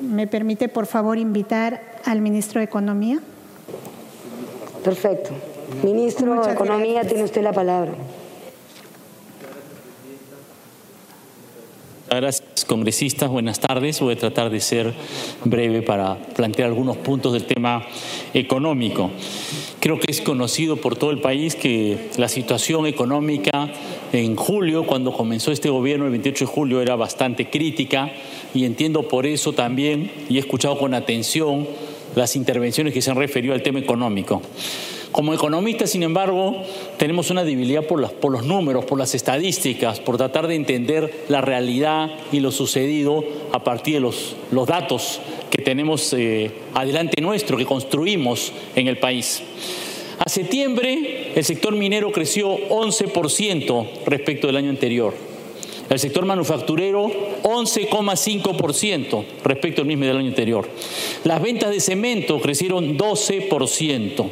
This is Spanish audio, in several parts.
¿Me permite, por favor, invitar al ministro de Economía? Perfecto. Ministro de Economía, tiene usted la palabra. Gracias, congresistas. Buenas tardes. Voy a tratar de ser breve para plantear algunos puntos del tema económico. Creo que es conocido por todo el país que la situación económica en julio, cuando comenzó este gobierno, el 28 de julio, era bastante crítica y entiendo por eso también, y he escuchado con atención las intervenciones que se han referido al tema económico. Como economistas, sin embargo, tenemos una debilidad por, los números, por las estadísticas, por tratar de entender la realidad y lo sucedido a partir de los, datos que tenemos eh, adelante nuestro, que construimos en el país. A septiembre, el sector minero creció 11% respecto del año anterior. El sector manufacturero 11,5% respecto al mismo del año anterior. Las ventas de cemento crecieron 12%.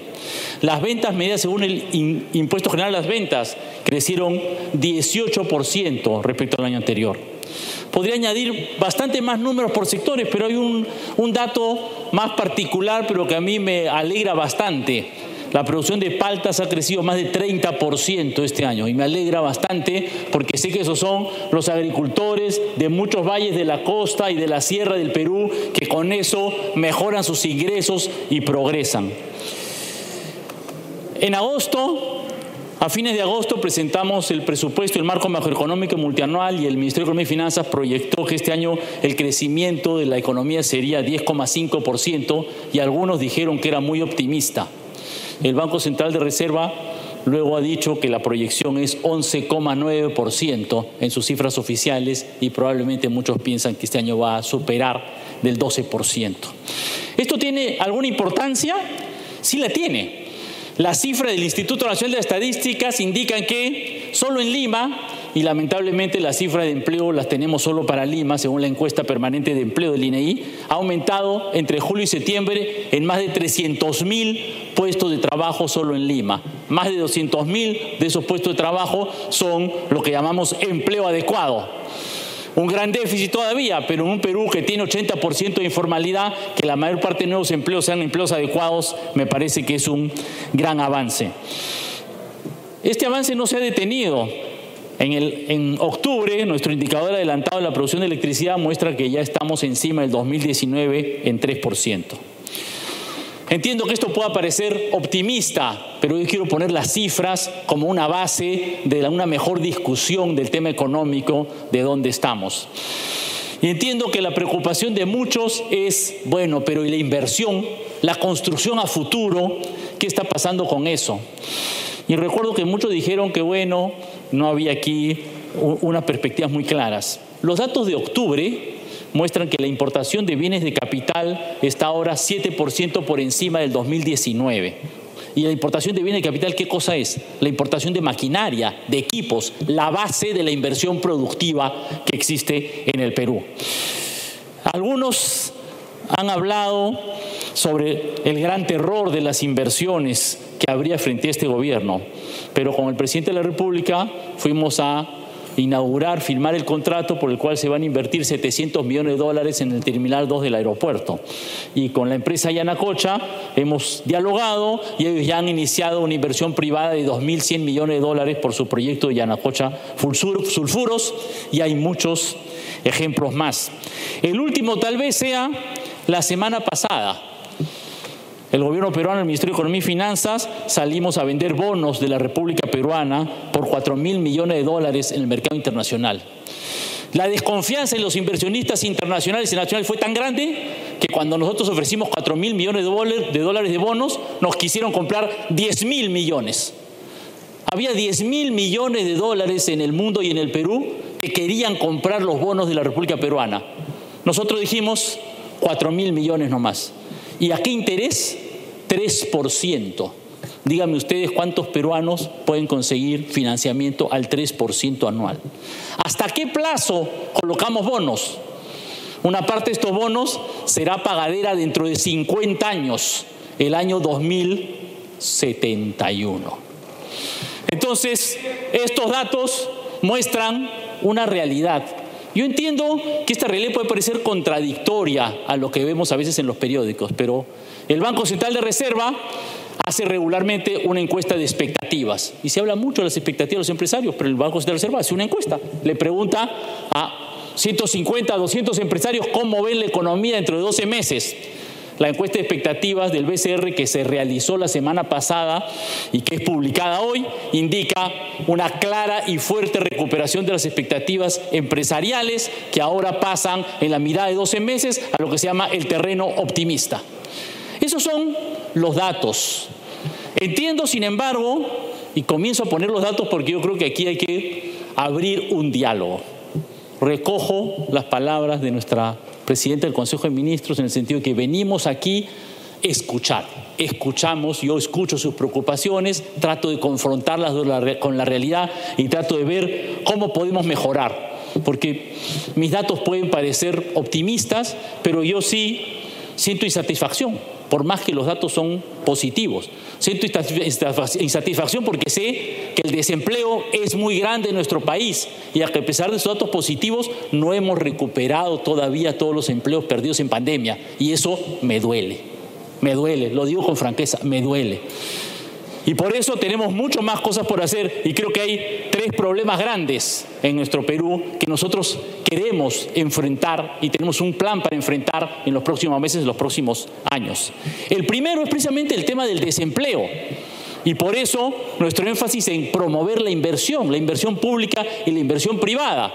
Las ventas medidas según el Impuesto General de las Ventas crecieron 18% respecto al año anterior. Podría añadir bastante más números por sectores, pero hay un, un dato más particular, pero que a mí me alegra bastante. La producción de paltas ha crecido más de 30% este año y me alegra bastante porque sé que esos son los agricultores de muchos valles de la costa y de la sierra del Perú que con eso mejoran sus ingresos y progresan. En agosto, a fines de agosto, presentamos el presupuesto, el marco macroeconómico multianual y el Ministerio de Economía y Finanzas proyectó que este año el crecimiento de la economía sería 10,5% y algunos dijeron que era muy optimista. El Banco Central de Reserva luego ha dicho que la proyección es 11,9% en sus cifras oficiales y probablemente muchos piensan que este año va a superar del 12%. ¿Esto tiene alguna importancia? Sí la tiene. Las cifras del Instituto Nacional de Estadísticas indican que solo en Lima, y lamentablemente las cifras de empleo las tenemos solo para Lima, según la encuesta permanente de empleo del INEI, ha aumentado entre julio y septiembre en más de 300 mil puestos de trabajo solo en Lima. Más de 200 mil de esos puestos de trabajo son lo que llamamos empleo adecuado un gran déficit todavía, pero en un Perú que tiene 80% de informalidad, que la mayor parte de nuevos empleos sean empleos adecuados, me parece que es un gran avance. Este avance no se ha detenido. En, octubre, nuestro indicador adelantado de la producción de electricidad muestra que ya estamos encima del 2019 en 3%. Entiendo que esto pueda parecer optimista, pero yo quiero poner las cifras como una base de una mejor discusión del tema económico de dónde estamos. Y entiendo que la preocupación de muchos es, bueno, pero ¿y la inversión, la construcción a futuro? ¿Qué está pasando con eso? Y recuerdo que muchos dijeron que, bueno, no había aquí unas perspectivas muy claras. Los datos de octubre muestran que la importación de bienes de capital está ahora 7% por encima del 2019. ¿Y la importación de bienes de capital qué cosa es? La importación de maquinaria, de equipos, la base de la inversión productiva que existe en el Perú. Algunos han hablado sobre el gran terror de las inversiones que habría frente a este gobierno, pero con el presidente de la República fuimos a inaugurar, firmar el contrato por el cual se van a invertir 700 millones de dólares en el Terminal 2 del aeropuerto. Y con la empresa Yanacocha hemos dialogado y ellos ya han iniciado una inversión privada de 2.100 millones de dólares por su proyecto de Yanacocha Sulfuros y hay muchos ejemplos más. El último tal vez sea la semana pasada el gobierno peruano, el Ministerio de Economía y Finanzas, salimos a vender bonos de la República Peruana por 4 mil millones de dólares en el mercado internacional. La desconfianza en los inversionistas internacionales y nacionales fue tan grande que cuando nosotros ofrecimos 4 mil millones de dólares de bonos, nos quisieron comprar 10 mil millones. Había 10 mil millones de dólares en el mundo y en el Perú que querían comprar los bonos de la República Peruana. Nosotros dijimos 4 mil millones nomás. ¿Y a qué interés? 3%. Díganme ustedes cuántos peruanos pueden conseguir financiamiento al 3% anual. ¿Hasta qué plazo colocamos bonos? Una parte de estos bonos será pagadera dentro de 50 años, el año 2071. Entonces, estos datos muestran una realidad Yo entiendo que esta realidad puede parecer contradictoria a lo que vemos a veces en los periódicos, pero el Banco Central de Reserva hace regularmente una encuesta de expectativas. Y se habla mucho de las expectativas de los empresarios, pero el Banco Central de Reserva hace una encuesta. Le pregunta a 150, 200 empresarios cómo ven la economía dentro de 12 meses. La encuesta de expectativas del BCR que se realizó la semana pasada y que es publicada hoy indica una clara y fuerte recuperación de las expectativas empresariales que ahora pasan en la mirada de 12 meses a lo que se llama el terreno optimista. Esos son los datos. Entiendo, sin embargo, y comienzo a poner los datos porque yo creo que aquí hay que abrir un diálogo. Recojo las palabras de nuestra presidenta del Consejo de Ministros en el sentido de que venimos aquí escuchar. Escuchamos, yo escucho sus preocupaciones, trato de confrontarlas con la realidad y trato de ver cómo podemos mejorar. Porque mis datos pueden parecer optimistas, pero yo sí siento insatisfacción por más que los datos son positivos. Siento insatisfacción porque sé que el desempleo es muy grande en nuestro país y a pesar de esos datos positivos no hemos recuperado todavía todos los empleos perdidos en pandemia y eso me duele, me duele, lo digo con franqueza, me duele. Y por eso tenemos mucho más cosas por hacer y creo que hay tres problemas grandes en nuestro Perú que nosotros queremos enfrentar y tenemos un plan para enfrentar en los próximos meses, en los próximos años. El primero es precisamente el tema del desempleo. Y por eso nuestro énfasis en promover la inversión, la inversión pública y la inversión privada.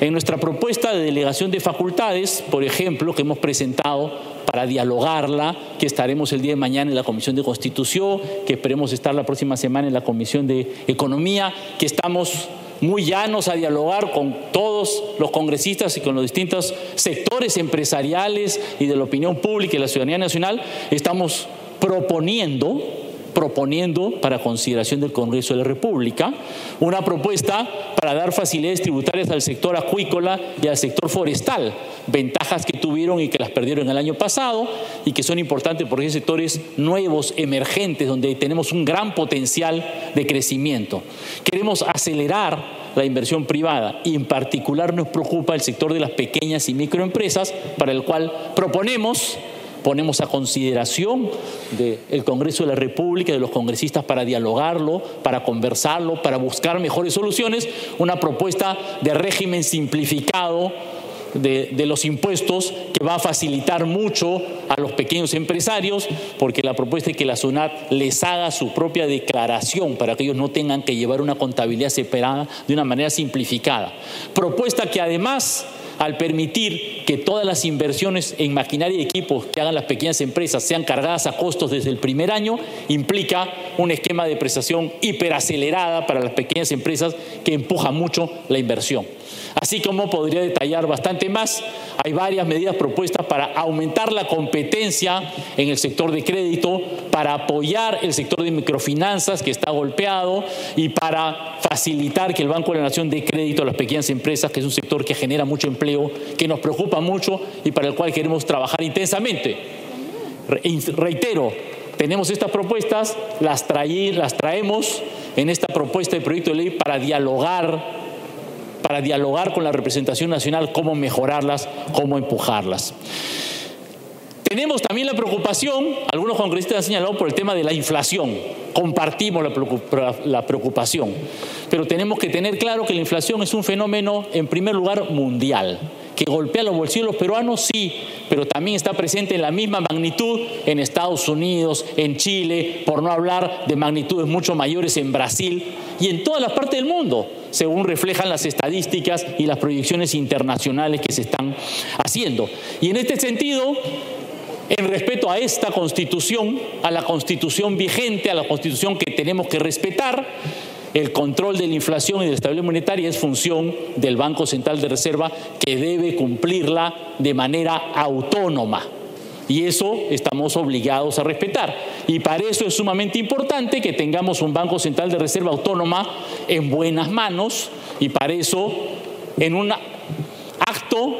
En nuestra propuesta de delegación de facultades, por ejemplo, que hemos presentado para dialogarla, que estaremos el día de mañana en la Comisión de Constitución, que esperemos estar la próxima semana en la Comisión de Economía, que estamos muy llanos a dialogar con todos los congresistas y con los distintos sectores empresariales y de la opinión pública y la ciudadanía nacional, estamos proponiendo proponiendo para consideración del Congreso de la República una propuesta para dar facilidades tributarias al sector acuícola y al sector forestal, ventajas que tuvieron y que las perdieron el año pasado y que son importantes porque hay sectores nuevos, emergentes, donde tenemos un gran potencial de crecimiento. Queremos acelerar la inversión privada y en particular nos preocupa el sector de las pequeñas y microempresas para el cual proponemos ponemos a consideración del Congreso de la República, de los congresistas para dialogarlo, para conversarlo, para buscar mejores soluciones, una propuesta de régimen simplificado de, los impuestos que va a facilitar mucho a los pequeños empresarios, porque la propuesta es que la SUNAT les haga su propia declaración para que ellos no tengan que llevar una contabilidad separada de una manera simplificada. Propuesta que además al permitir que todas las inversiones en maquinaria y equipos que hagan las pequeñas empresas sean cargadas a costos desde el primer año, implica un esquema de prestación hiperacelerada para las pequeñas empresas que empuja mucho la inversión. Así como podría detallar bastante más, hay varias medidas propuestas para aumentar la competencia en el sector de crédito, para apoyar el sector de microfinanzas que está golpeado y para facilitar que el Banco de la Nación dé crédito a las pequeñas empresas, que es un sector que genera mucho empleo, que nos preocupa mucho y para el cual queremos trabajar intensamente. Reitero, tenemos estas propuestas, las, las traemos en esta propuesta de proyecto de ley para dialogar para dialogar con la representación nacional cómo mejorarlas, cómo empujarlas. Tenemos también la preocupación, algunos congresistas han señalado por el tema de la inflación, compartimos la preocupación, pero tenemos que tener claro que la inflación es un fenómeno, en primer lugar, mundial que golpea los bolsillos los peruanos, sí, pero también está presente en la misma magnitud en Estados Unidos, en Chile, por no hablar de magnitudes mucho mayores en Brasil y en todas las partes del mundo, según reflejan las estadísticas y las proyecciones internacionales que se están haciendo. Y en este sentido, en respeto a esta constitución, a la constitución vigente, a la constitución que tenemos que respetar, el control de la inflación y de la estabilidad monetaria es función del Banco Central de Reserva que debe cumplirla de manera autónoma. Y eso estamos obligados a respetar. Y para eso es sumamente importante que tengamos un Banco Central de Reserva autónoma en buenas manos y para eso en un acto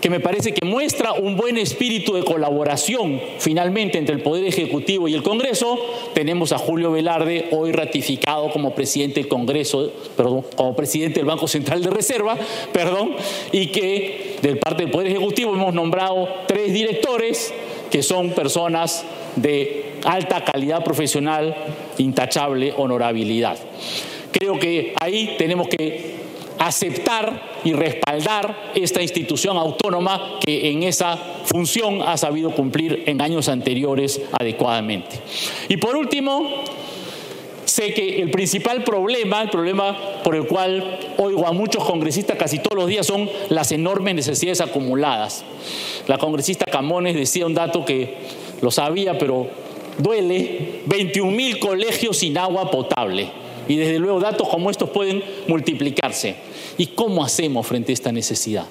que me parece que muestra un buen espíritu de colaboración finalmente entre el Poder Ejecutivo y el Congreso, tenemos a Julio Velarde, hoy ratificado como presidente del Congreso, perdón, como presidente del Banco Central de Reserva, perdón, y que del parte del Poder Ejecutivo hemos nombrado tres directores que son personas de alta calidad profesional, intachable honorabilidad. Creo que ahí tenemos que aceptar y respaldar esta institución autónoma que en esa función ha sabido cumplir en años anteriores adecuadamente. Y por último, sé que el principal problema, el problema por el cual oigo a muchos congresistas casi todos los días son las enormes necesidades acumuladas. La congresista Camones decía un dato que lo sabía, pero duele, 21 mil colegios sin agua potable. Y desde luego datos como estos pueden multiplicarse. ¿Y cómo hacemos frente a esta necesidad?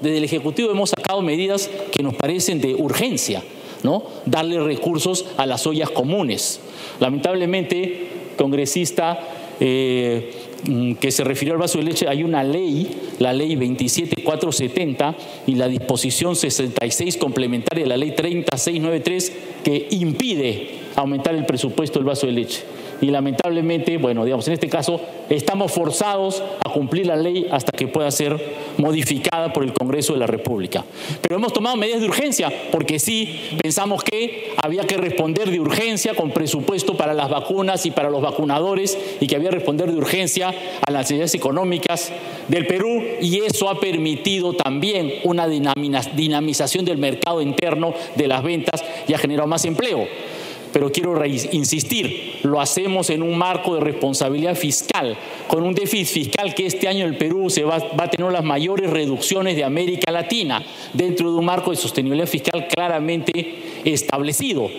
Desde el Ejecutivo hemos sacado medidas que nos parecen de urgencia, ¿no? Darle recursos a las ollas comunes. Lamentablemente, congresista eh, mm, que se refirió al vaso de leche, hay una ley, la ley 27470 y la disposición 66 complementaria de la ley 3693 que impide aumentar el presupuesto del vaso de leche y lamentablemente, bueno, digamos, en este caso estamos forzados a cumplir la ley hasta que pueda ser modificada por el Congreso de la República. Pero hemos tomado medidas de urgencia porque sí pensamos que había que responder de urgencia con presupuesto para las vacunas y para los vacunadores y que había que responder de urgencia a las necesidades económicas del Perú y eso ha permitido también una dinamización del mercado interno de las ventas y ha generado más empleo pero quiero insistir, lo hacemos en un marco de responsabilidad fiscal, con un déficit fiscal que este año el Perú se va, va, a tener las mayores reducciones de América Latina, dentro de un marco de sostenibilidad fiscal claramente establecido.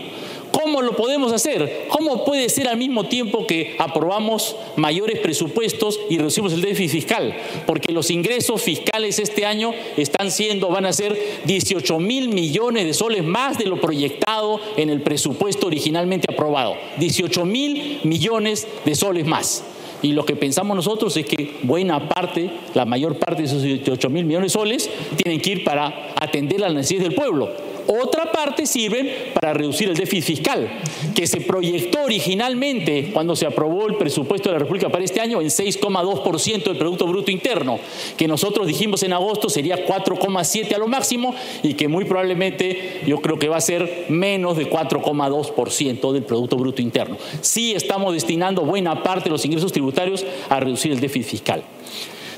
¿Cómo lo podemos hacer? ¿Cómo puede ser al mismo tiempo que aprobamos mayores presupuestos y reducimos el déficit fiscal? Porque los ingresos fiscales este año están siendo, van a ser 18 mil millones de soles más de lo proyectado en el presupuesto originalmente aprobado. 18 mil millones de soles más. Y lo que pensamos nosotros es que buena parte, la mayor parte de esos 18 mil millones de soles, tienen que ir para atender las necesidades del pueblo otra parte sirven para reducir el déficit fiscal, que se proyectó originalmente cuando se aprobó el presupuesto de la República para este año en 6,2% del Producto Bruto Interno, que nosotros dijimos en agosto sería 4,7% a lo máximo y que muy probablemente yo creo que va a ser menos de 4,2% del Producto Bruto Interno. Sí estamos destinando buena parte de los ingresos tributarios a reducir el déficit fiscal.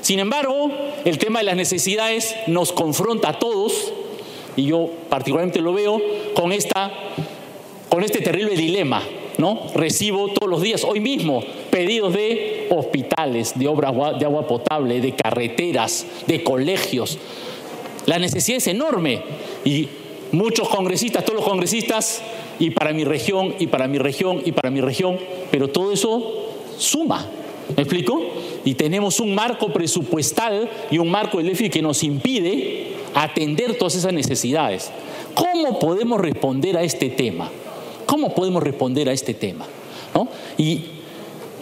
Sin embargo, el tema de las necesidades nos confronta a todos y yo particularmente lo veo con, esta, con este terrible dilema. ¿no? Recibo todos los días, hoy mismo, pedidos de hospitales, de obras de agua potable, de carreteras, de colegios. La necesidad es enorme y muchos congresistas, todos los congresistas, y para mi región, y para mi región, y para mi región, pero todo eso suma. ¿Me explico? Y tenemos un marco presupuestal y un marco del déficit que nos impide atender todas esas necesidades. ¿Cómo podemos responder a este tema? ¿Cómo podemos responder a este tema? Y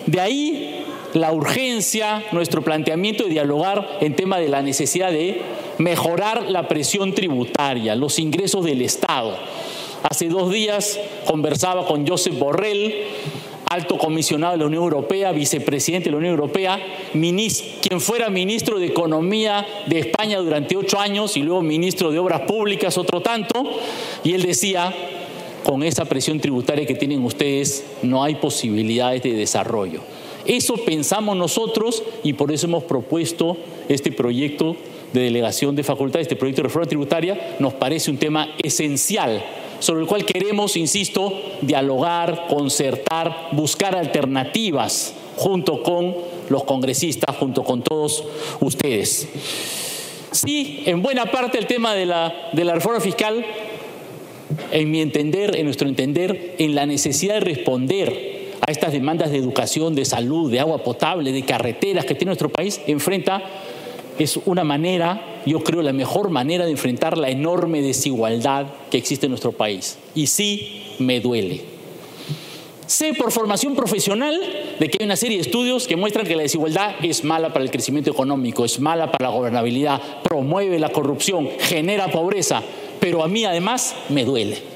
de ahí la urgencia, nuestro planteamiento de dialogar en tema de la necesidad de mejorar la presión tributaria, los ingresos del Estado. Hace dos días conversaba con Joseph Borrell, alto comisionado de la Unión Europea, vicepresidente de la Unión Europea, quien fuera ministro de Economía de España durante ocho años y luego ministro de Obras Públicas otro tanto, y él decía, con esa presión tributaria que tienen ustedes, no hay posibilidades de desarrollo. Eso pensamos nosotros y por eso hemos propuesto este proyecto de delegación de facultades, este proyecto de reforma tributaria, nos parece un tema esencial sobre el cual queremos, insisto, dialogar, concertar, buscar alternativas junto con los congresistas, junto con todos ustedes. Sí, en buena parte el tema de la, de la reforma fiscal, en mi entender, en nuestro entender, en la necesidad de responder a estas demandas de educación, de salud, de agua potable, de carreteras que tiene nuestro país, enfrenta es una manera, yo creo, la mejor manera de enfrentar la enorme desigualdad que existe en nuestro país. Y sí, me duele. Sé por formación profesional de que hay una serie de estudios que muestran que la desigualdad es mala para el crecimiento económico, es mala para la gobernabilidad, promueve la corrupción, genera pobreza, pero a mí además me duele.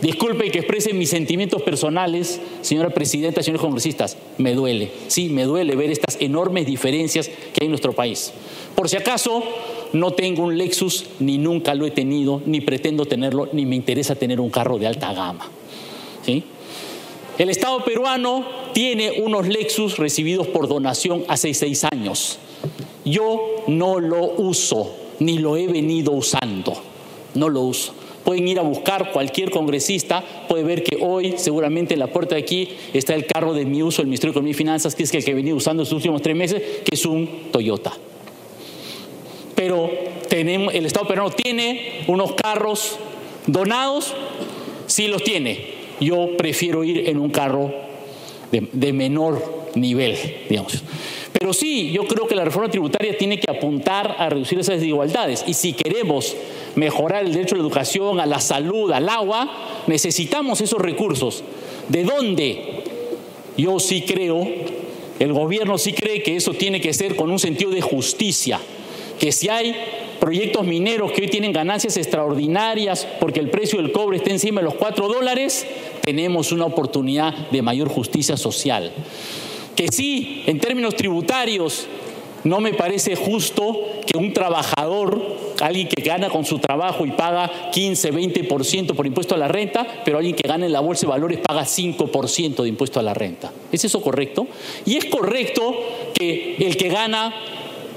Disculpe que exprese mis sentimientos personales, señora presidenta, señores congresistas, me duele, sí, me duele ver estas enormes diferencias que hay en nuestro país. Por si acaso, no tengo un Lexus, ni nunca lo he tenido, ni pretendo tenerlo, ni me interesa tener un carro de alta gama. El Estado peruano tiene unos Lexus recibidos por donación hace seis años. Yo no lo uso, ni lo he venido usando. No lo uso. Pueden ir a buscar cualquier congresista, puede ver que hoy seguramente en la puerta de aquí está el carro de mi uso, el Ministerio de Economía y Finanzas, que es el que he venido usando estos últimos tres meses, que es un Toyota. Pero tenemos, el Estado peruano tiene unos carros donados, sí los tiene, yo prefiero ir en un carro de, menor nivel, digamos. Pero sí, yo creo que la reforma tributaria tiene que apuntar a reducir esas desigualdades. Y si queremos mejorar el derecho a la educación, a la salud, al agua, necesitamos esos recursos. ¿De dónde? Yo sí creo, el gobierno sí cree que eso tiene que ser con un sentido de justicia, que si hay proyectos mineros que hoy tienen ganancias extraordinarias porque el precio del cobre está encima de los 4 dólares, tenemos una oportunidad de mayor justicia social. Que sí, en términos tributarios, no me parece justo que un trabajador, alguien que gana con su trabajo y paga 15, 20% por impuesto a la renta, pero alguien que gana en la bolsa de valores paga 5% de impuesto a la renta. ¿Es eso correcto? Y es correcto que el que gana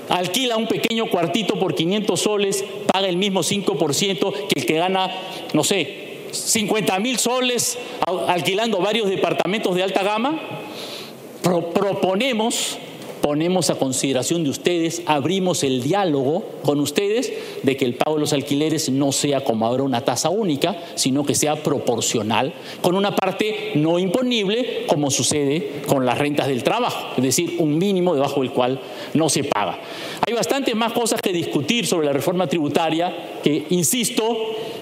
alquila un pequeño cuartito por 500 soles, paga el mismo 5% que el que gana, no sé, 50 mil soles alquilando varios departamentos de alta gama. proponemos ponemos a consideración de ustedes, abrimos el diálogo con ustedes de que el pago de los alquileres no sea como ahora una tasa única, sino que sea proporcional, con una parte no imponible, como sucede con las rentas del trabajo, es decir, un mínimo debajo del cual no se paga. Hay bastantes más cosas que discutir sobre la reforma tributaria que, insisto,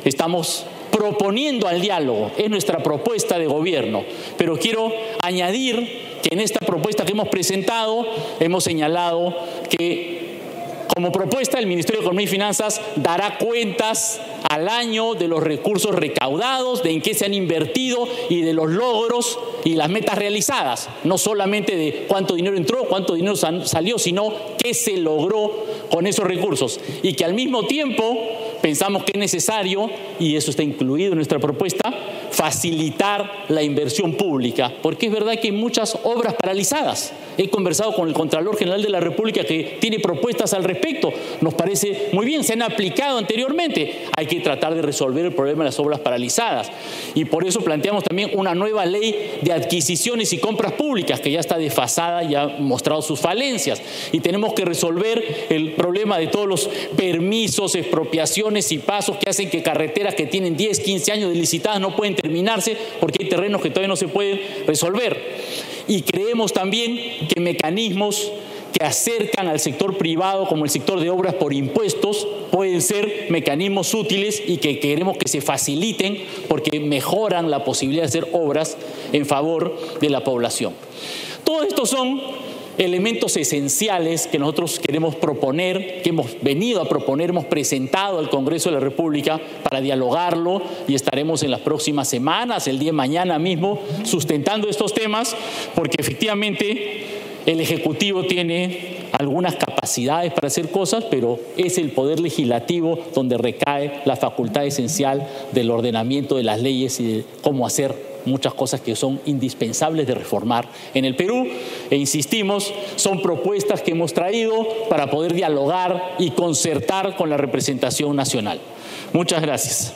estamos proponiendo al diálogo, es nuestra propuesta de gobierno, pero quiero añadir que en esta propuesta que hemos presentado hemos señalado que como propuesta el Ministerio de Economía y Finanzas dará cuentas al año de los recursos recaudados, de en qué se han invertido y de los logros y las metas realizadas. No solamente de cuánto dinero entró, cuánto dinero salió, sino qué se logró con esos recursos. Y que al mismo tiempo pensamos que es necesario, y eso está incluido en nuestra propuesta, facilitar la inversión pública, porque es verdad que hay muchas obras paralizadas. He conversado con el Contralor General de la República que tiene propuestas al respecto. Nos parece muy bien, se han aplicado anteriormente. Hay que tratar de resolver el problema de las obras paralizadas. Y por eso planteamos también una nueva ley de adquisiciones y compras públicas, que ya está desfasada y ha mostrado sus falencias. Y tenemos que resolver el problema de todos los permisos, expropiaciones y pasos que hacen que carreteras que tienen 10, 15 años de licitadas no pueden terminarse porque hay terrenos que todavía no se pueden resolver. Y creemos también que mecanismos que acercan al sector privado como el sector de obras por impuestos pueden ser mecanismos útiles y que queremos que se faciliten porque mejoran la posibilidad de hacer obras en favor de la población. Todos estos son elementos esenciales que nosotros queremos proponer, que hemos venido a proponer, hemos presentado al Congreso de la República para dialogarlo y estaremos en las próximas semanas, el día de mañana mismo, sustentando estos temas, porque efectivamente el Ejecutivo tiene algunas capacidades para hacer cosas, pero es el Poder Legislativo donde recae la facultad esencial del ordenamiento de las leyes y de cómo hacer muchas cosas que son indispensables de reformar en el Perú. E insistimos, son propuestas que hemos traído para poder dialogar y concertar con la representación nacional. Muchas gracias.